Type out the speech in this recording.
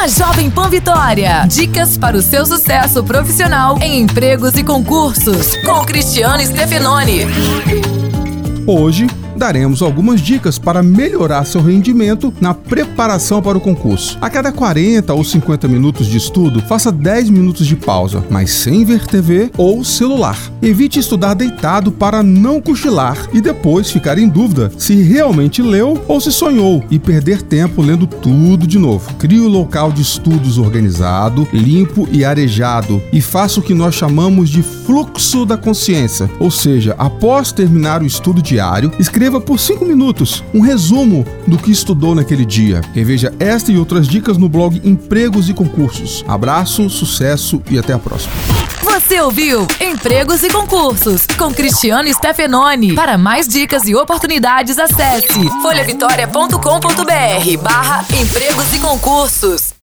na Jovem Pan Vitória. Dicas para o seu sucesso profissional em empregos e concursos, com Cristiano Stefanoni. Hoje daremos algumas dicas para melhorar seu rendimento na preparação para o concurso. A cada 40 ou 50 minutos de estudo, faça 10 minutos de pausa, mas sem ver TV ou celular. Evite estudar deitado para não cochilar e depois ficar em dúvida se realmente leu ou se sonhou e perder tempo lendo tudo de novo. Crie o um local de estudos organizado, limpo e arejado e faça o que nós chamamos de fluxo da consciência, ou seja, após terminar o estudo diário, escreva Escreva por 5 minutos um resumo do que estudou naquele dia. Reveja esta e outras dicas no blog Empregos e Concursos. Abraço, sucesso e até a próxima. Você ouviu Empregos e Concursos com Cristiano Stefanoni. Para mais dicas e oportunidades, acesse folhavitória.com.br barra empregos e concursos.